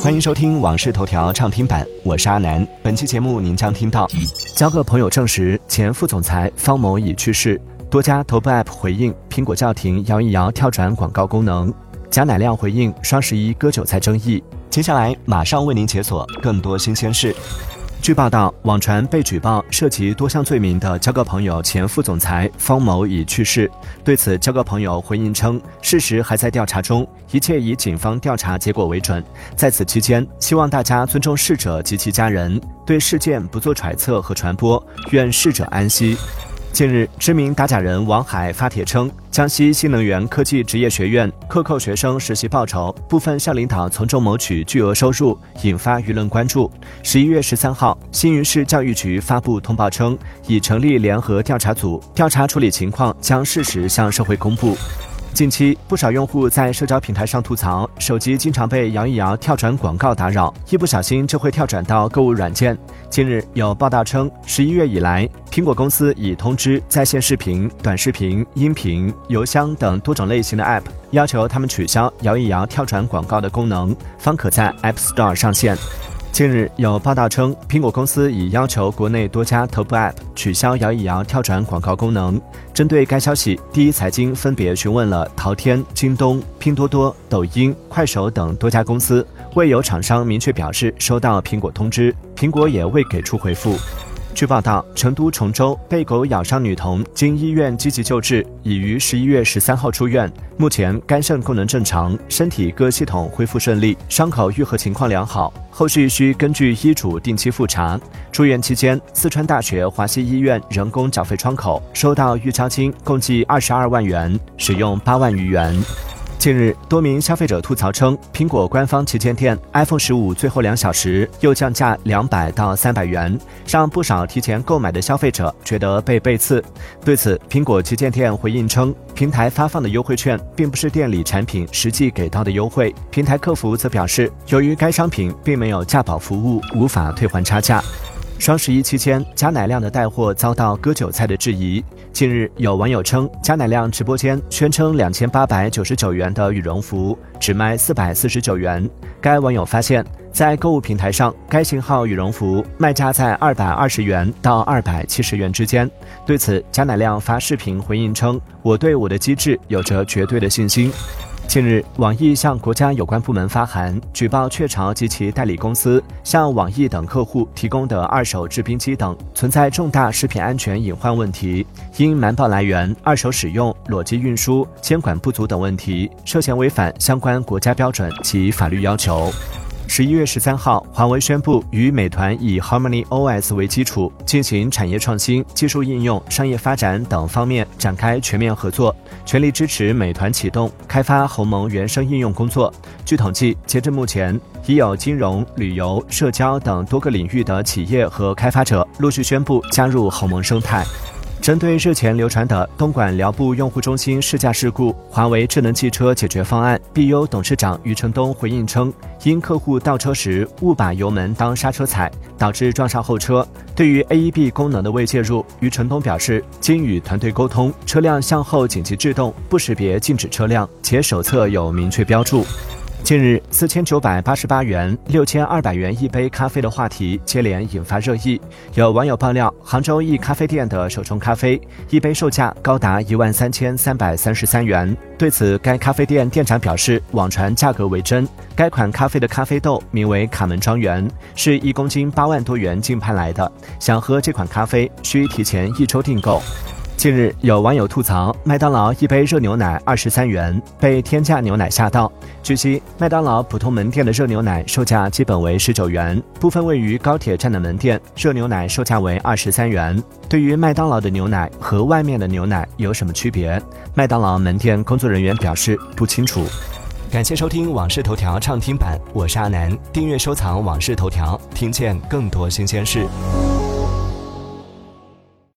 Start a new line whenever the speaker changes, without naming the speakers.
欢迎收听《往事头条》畅听版，我是阿南。本期节目您将听到：交个朋友证实前副总裁方某已去世；多家头部 App 回应苹果叫停摇一摇跳转广告功能；贾乃亮回应双十一割韭菜争议。接下来马上为您解锁更多新鲜事。据报道，网传被举报涉及多项罪名的交个朋友前副总裁方某已去世。对此，交个朋友回应称，事实还在调查中，一切以警方调查结果为准。在此期间，希望大家尊重逝者及其家人，对事件不做揣测和传播，愿逝者安息。近日，知名打假人王海发帖称，江西新能源科技职业学院克扣学生实习报酬，部分校领导从中谋取巨额收入，引发舆论关注。十一月十三号，新余市教育局发布通报称，已成立联合调查组，调查处理情况，将适时向社会公布。近期，不少用户在社交平台上吐槽，手机经常被摇一摇跳转广告打扰，一不小心就会跳转到购物软件。近日有报道称，十一月以来，苹果公司已通知在线视频、短视频、音频、邮箱等多种类型的 App，要求他们取消摇一摇跳转广告的功能，方可在 App Store 上线。近日有报道称，苹果公司已要求国内多家头部 App 取消摇一摇跳转广告功能。针对该消息，第一财经分别询问了淘天、京东、拼多多、抖音、快手等多家公司，未有厂商明确表示收到苹果通知，苹果也未给出回复。据报道，成都崇州被狗咬伤女童经医院积极救治，已于十一月十三号出院。目前肝肾功能正常，身体各系统恢复顺利，伤口愈合情况良好，后续需根据医嘱定期复查。住院期间，四川大学华西医院人工缴费窗口收到预交金共计二十二万元，使用八万余元。近日，多名消费者吐槽称，苹果官方旗舰店 iPhone 十五最后两小时又降价两百到三百元，让不少提前购买的消费者觉得被背刺。对此，苹果旗舰店回应称，平台发放的优惠券并不是店里产品实际给到的优惠。平台客服则表示，由于该商品并没有价保服务，无法退还差价。双十一期间，贾乃亮的带货遭到割韭菜的质疑。近日，有网友称，贾乃亮直播间宣称两千八百九十九元的羽绒服只卖四百四十九元。该网友发现，在购物平台上，该型号羽绒服卖价在二百二十元到二百七十元之间。对此，贾乃亮发视频回应称：“我对我的机制有着绝对的信心。”近日，网易向国家有关部门发函，举报雀巢及其代理公司向网易等客户提供的二手制冰机等存在重大食品安全隐患问题，因瞒报来源、二手使用、裸机运输、监管不足等问题，涉嫌违反相关国家标准及法律要求。十一月十三号，华为宣布与美团以 Harmony OS 为基础，进行产业创新、技术应用、商业发展等方面展开全面合作，全力支持美团启动开发鸿蒙原生应用工作。据统计，截至目前，已有金融、旅游、社交等多个领域的企业和开发者陆续宣布加入鸿蒙生态。针对日前流传的东莞寮步用户中心试驾事故，华为智能汽车解决方案 BU 董事长余承东回应称，因客户倒车时误把油门当刹车踩，导致撞上后车。对于 AEB 功能的未介入，余承东表示，经与团队沟通，车辆向后紧急制动，不识别禁止车辆，且手册有明确标注。近日，四千九百八十八元、六千二百元一杯咖啡的话题接连引发热议。有网友爆料，杭州一咖啡店的手冲咖啡一杯售价高达一万三千三百三十三元。对此，该咖啡店店长表示，网传价格为真。该款咖啡的咖啡豆名为卡门庄园，是一公斤八万多元竞拍来的。想喝这款咖啡，需提前一周订购。近日，有网友吐槽，麦当劳一杯热牛奶二十三元，被天价牛奶吓到。据悉，麦当劳普通门店的热牛奶售价基本为十九元，部分位于高铁站的门店，热牛奶售价为二十三元。对于麦当劳的牛奶和外面的牛奶有什么区别？麦当劳门店工作人员表示不清楚。感谢收听《往事头条》畅听版，我是阿南，订阅收藏《往事头条》，听见更多新鲜事。